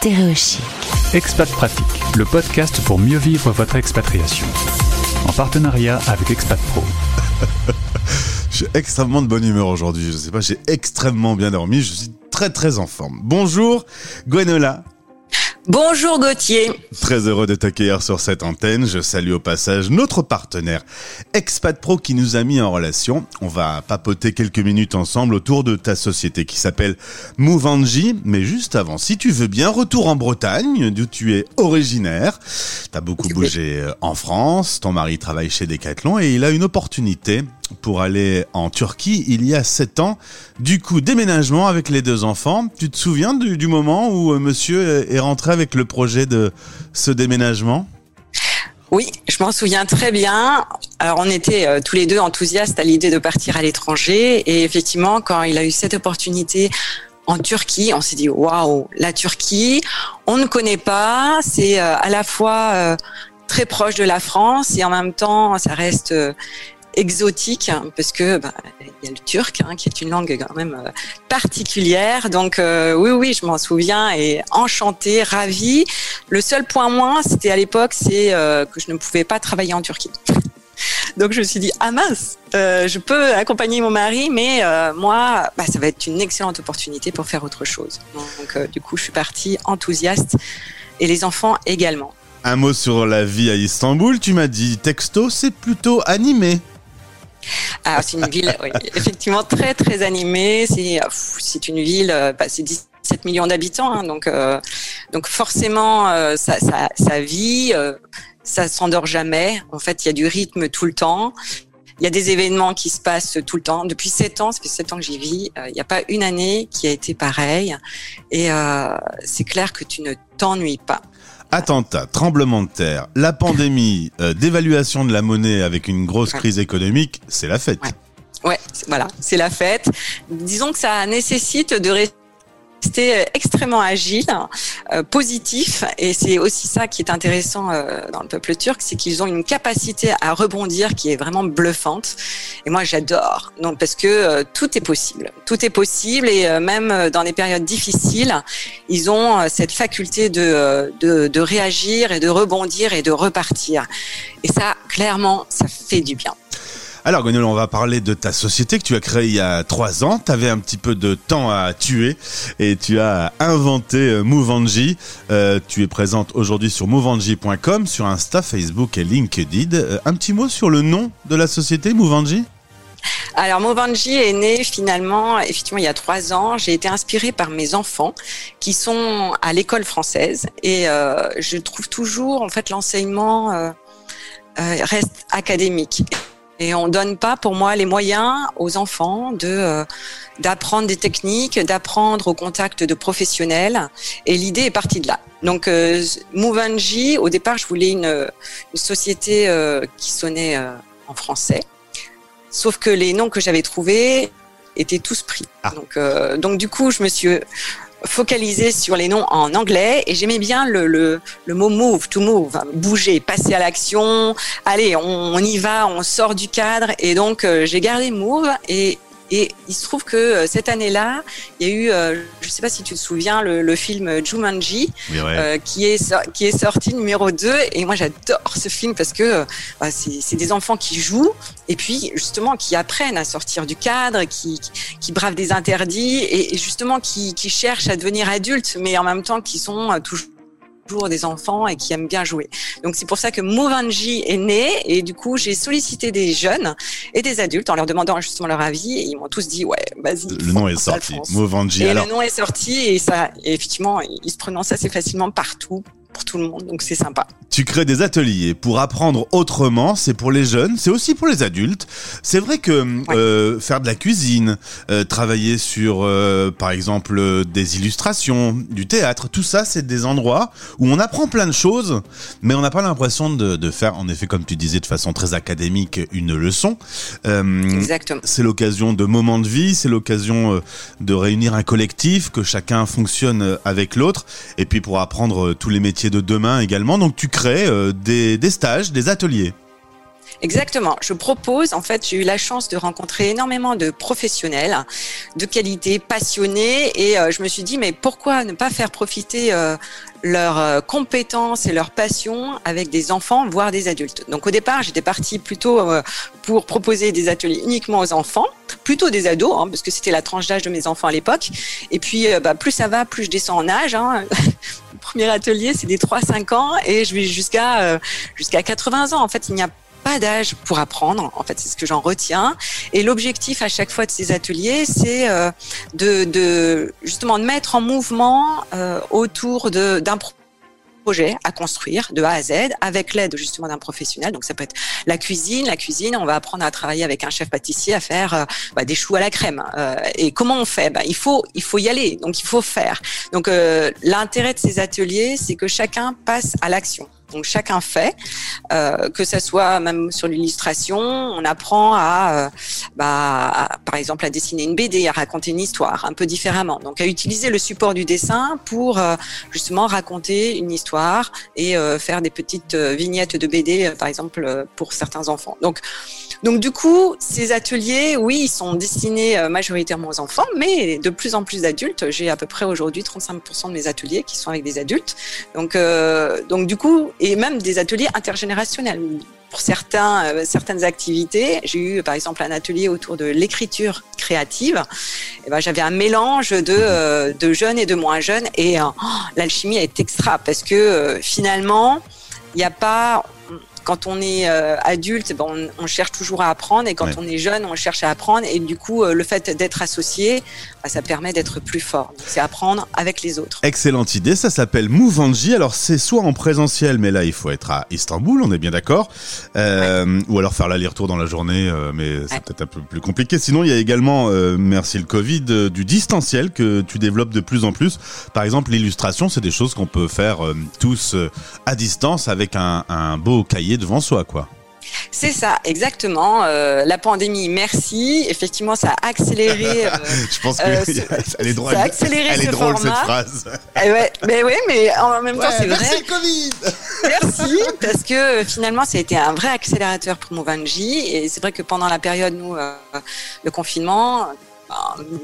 Stéréochic. Expat Pratique, le podcast pour mieux vivre votre expatriation. En partenariat avec Expat Pro. Je suis extrêmement de bonne humeur aujourd'hui. Je sais pas, j'ai extrêmement bien dormi. Je suis très très en forme. Bonjour, Gwenola. Bonjour Gauthier. Très heureux de t'accueillir sur cette antenne. Je salue au passage notre partenaire Expat Pro qui nous a mis en relation. On va papoter quelques minutes ensemble autour de ta société qui s'appelle Mouvanji. Mais juste avant, si tu veux bien, retour en Bretagne, d'où tu es originaire. T'as beaucoup bougé euh, en France. Ton mari travaille chez Decathlon et il a une opportunité pour aller en Turquie il y a sept ans. Du coup, déménagement avec les deux enfants. Tu te souviens du, du moment où euh, monsieur est rentré avec le projet de ce déménagement oui, je m'en souviens très bien. Alors, on était euh, tous les deux enthousiastes à l'idée de partir à l'étranger. Et effectivement, quand il a eu cette opportunité en Turquie, on s'est dit waouh, la Turquie, on ne connaît pas. C'est euh, à la fois euh, très proche de la France et en même temps, ça reste exotique hein, parce que bah, il y a le turc hein, qui est une langue quand même euh, particulière. Donc euh, oui oui, je m'en souviens et enchantée, ravie. Le seul point moins, c'était à l'époque, c'est euh, que je ne pouvais pas travailler en Turquie. Donc je me suis dit ah mince, je peux accompagner mon mari, mais moi, bah, ça va être une excellente opportunité pour faire autre chose. Donc du coup, je suis partie enthousiaste et les enfants également. Un mot sur la vie à Istanbul. Tu m'as dit texto, c'est plutôt animé. Ah, c'est une ville effectivement très très animée. C'est c'est une ville, euh, bah, c'est 17 millions d'habitants, hein, donc euh, donc forcément euh, ça, ça, ça vit, ça s'endort jamais. En fait, il y a du rythme tout le temps. Il y a des événements qui se passent tout le temps. Depuis sept ans, ça fait sept ans que j'y vis, il n'y a pas une année qui a été pareille. Et c'est clair que tu ne t'ennuies pas. Attentat, tremblement de terre, la pandémie, euh, dévaluation de la monnaie avec une grosse crise économique, c'est la fête. Ouais. voilà, c'est la fête. Disons que ça nécessite de rester c'était euh, extrêmement agile, euh, positif, et c'est aussi ça qui est intéressant euh, dans le peuple turc, c'est qu'ils ont une capacité à rebondir qui est vraiment bluffante. Et moi, j'adore. Donc parce que tout est possible, tout est possible, et même dans des périodes difficiles, ils ont cette faculté de, de, de réagir et de rebondir et de repartir. Et ça, clairement, ça fait du bien. Alors Gonel, on va parler de ta société que tu as créée il y a trois ans. Tu avais un petit peu de temps à tuer et tu as inventé euh, Mouvanji. Euh, tu es présente aujourd'hui sur mouvanji.com, sur Insta, Facebook et LinkedIn. Euh, un petit mot sur le nom de la société Mouvanji alors, Mouvanji est né finalement, effectivement, il y a trois ans. J'ai été inspirée par mes enfants qui sont à l'école française et je trouve toujours, en fait, l'enseignement reste académique et on donne pas pour moi les moyens aux enfants de euh, d'apprendre des techniques, d'apprendre au contact de professionnels et l'idée est partie de là. Donc euh, Mouvanji, au départ, je voulais une, une société euh, qui sonnait euh, en français. Sauf que les noms que j'avais trouvés étaient tous pris. Ah. Donc donc du coup, je me suis focalisé sur les noms en anglais et j'aimais bien le, le, mot move, to move, bouger, passer à l'action. Allez, on, on, y va, on sort du cadre et donc euh, j'ai gardé move et et il se trouve que euh, cette année-là, il y a eu, euh, je ne sais pas si tu te souviens, le, le film Jumanji, euh, qui, est, qui est sorti numéro 2. Et moi, j'adore ce film parce que bah, c'est des enfants qui jouent et puis justement qui apprennent à sortir du cadre, qui, qui bravent des interdits et, justement qui, qui cherchent à devenir adultes, mais en même temps qui sont toujours des enfants et qui aiment bien jouer. Donc c'est pour ça que Movanji est né et du coup j'ai sollicité des jeunes et des adultes en leur demandant justement leur avis et ils m'ont tous dit ouais vas-y. Le nom est sorti. Movanji. Et le nom est sorti et ça effectivement il se prononce assez facilement partout tout le monde, donc c'est sympa. Tu crées des ateliers pour apprendre autrement, c'est pour les jeunes, c'est aussi pour les adultes. C'est vrai que euh, faire de la cuisine, euh, travailler sur, euh, par exemple, des illustrations, du théâtre, tout ça, c'est des endroits où on apprend plein de choses, mais on n'a pas l'impression de, de, faire, en effet, comme tu disais, de façon très académique, une leçon. Exactement. C'est l'occasion de moments de vie, c'est l'occasion de réunir un collectif, que chacun fonctionne avec l'autre, et puis pour apprendre tous les métiers de demain également. Donc tu crées euh, des, stages, des ateliers. Exactement. Je propose, en fait, j'ai eu la chance de rencontrer énormément de professionnels de qualité, passionnés, et euh, je me suis dit, mais pourquoi ne pas faire profiter euh, leurs compétences et leur passion avec des enfants, voire des adultes. Donc au départ, j'étais partie plutôt pour proposer des ateliers uniquement aux enfants, plutôt des ados, hein, parce que c'était la tranche d'âge de mes enfants à l'époque. Et puis, bah, plus ça va, plus je descends en âge. Hein. Premier atelier, c'est des 3-5 ans, et je vais jusqu'à jusqu'à 80 ans. En fait, il n'y a pas d'âge pour apprendre. En fait, c'est ce que j'en retiens. Et l'objectif à chaque fois de ces ateliers, c'est euh, de, de, justement de mettre en mouvement euh, autour d'un projet à construire de A à Z avec l'aide justement d'un professionnel. Donc ça peut être la cuisine, la cuisine. On va apprendre à travailler avec un chef pâtissier à faire euh, bah, des choux à la crème. Euh, et comment on fait? Bah, Il faut il faut y aller. Donc il faut faire. Donc euh, l'intérêt de ces ateliers, c'est que chacun passe à l'action. Donc chacun fait, euh, que ça soit même sur l'illustration, on apprend à, euh, bah, par exemple, à dessiner une BD, à raconter une histoire un peu différemment. Donc à utiliser le support du dessin pour euh, justement raconter une histoire et faire des petites vignettes de BD, par exemple, pour certains enfants. Donc donc du coup, ces ateliers, oui, ils sont destinés majoritairement aux enfants, mais de plus en plus d'adultes. J'ai à peu près aujourd'hui 35% de mes ateliers qui sont avec des adultes. Donc, donc du coup, et même des ateliers intergénérationnels. Pour certains, euh, certaines activités, j'ai eu par exemple un atelier autour de l'écriture créative. Et eh ben, j'avais un mélange de, euh, de jeunes et de moins jeunes, et euh, l'alchimie est extra parce que finalement, il n'y a pas, quand on est euh, adulte, ben, on, cherche toujours à apprendre et quand on est jeune, on cherche à apprendre et du coup, euh, le fait d'être associé, bah, ça permet d'être plus fort. C'est apprendre avec les autres. Excellente idée, ça s'appelle Mouvanji. Alors c'est soit en présentiel, mais là il faut être à Istanbul, on est bien d'accord, euh, ou alors faire l'aller-retour dans la journée, mais c'est peut-être un peu plus compliqué. Sinon, il y a également, merci le Covid, du distanciel que tu développes de plus en plus. Par exemple, l'illustration, c'est des choses qu'on peut faire tous à distance avec un, un beau cahier devant soi, quoi. C'est ça, exactement. Euh, la pandémie, merci. Effectivement, ça a accéléré. Euh, Je pense qu'elle euh, est drôle. Ça a accéléré elle est drôle cette phrase. Eh ouais, mais oui, mais en même temps, c'est vrai. Merci Covid. Merci, parce que finalement, ça a été un vrai accélérateur pour Movanji. Et c'est vrai que pendant la période, nous, le confinement,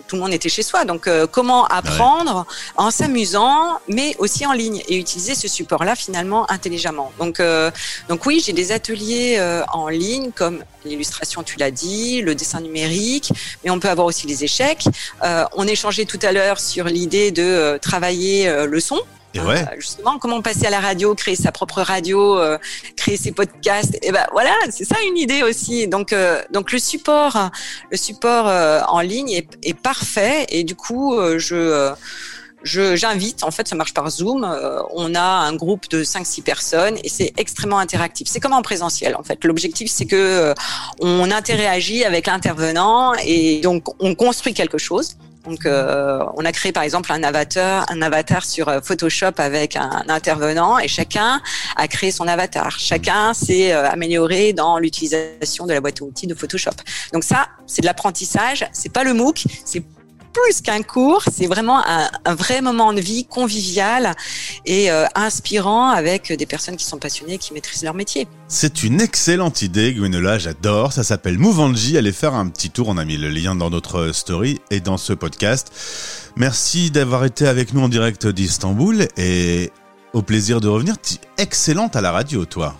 tout le monde était chez soi. Donc, euh, comment apprendre en s'amusant, mais aussi en ligne et utiliser ce support-là finalement intelligemment. Donc, euh, donc oui, j'ai des ateliers euh, en ligne comme l'illustration, tu l'as dit, le dessin numérique, mais on peut avoir aussi les échecs. on échangeait tout à l'heure sur l'idée de travailler le son. Euh, justement, comment passer à la radio, créer sa propre radio, euh, créer ses podcasts. Et ben voilà, c'est ça une idée aussi. Donc, euh, donc le support, le support en ligne est, est, parfait. Et du coup, je j'invite, en fait, ça marche par Zoom. on a un groupe de 5-6 personnes et c'est extrêmement interactif. C'est comme en présentiel, en fait. L'objectif, c'est que on interagit avec l'intervenant et donc on construit quelque chose. Donc, euh, on a créé par exemple un avatar, un avatar sur euh, Photoshop avec un, intervenant et chacun a créé son avatar. Chacun s'est euh, amélioré dans l'utilisation de la boîte à outils de Photoshop. Donc ça, c'est de l'apprentissage. C'est pas le MOOC, c'est plus qu'un cours, c'est vraiment un, vrai moment de vie convivial et euh, inspirant avec des personnes qui sont passionnées, qui maîtrisent leur métier. C'est une excellente idée, Gwenola, j'adore. Ça s'appelle Mouvanji. Allez faire un petit tour. On a mis le lien dans notre story et dans ce podcast. Merci d'avoir été avec nous en direct d'Istanbul et au plaisir de revenir. Excellente à la radio, toi.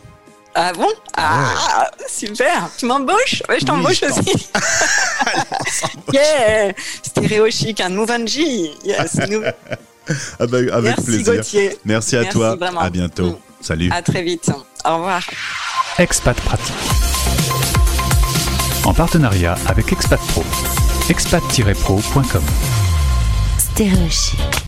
Ah bon Ah, super Tu m'embauches Ouais, je t'embauche aussi. yeah Stéréo chic, un Mouvanji Yes, nous. Ah bah, avec Merci plaisir. Gauthier. Merci à Merci toi. vraiment. À bientôt. Mm. Salut. À très vite. Au revoir. Expat Pratique. En partenariat avec Expat Pro. expat-pro.com. Stéréo chic.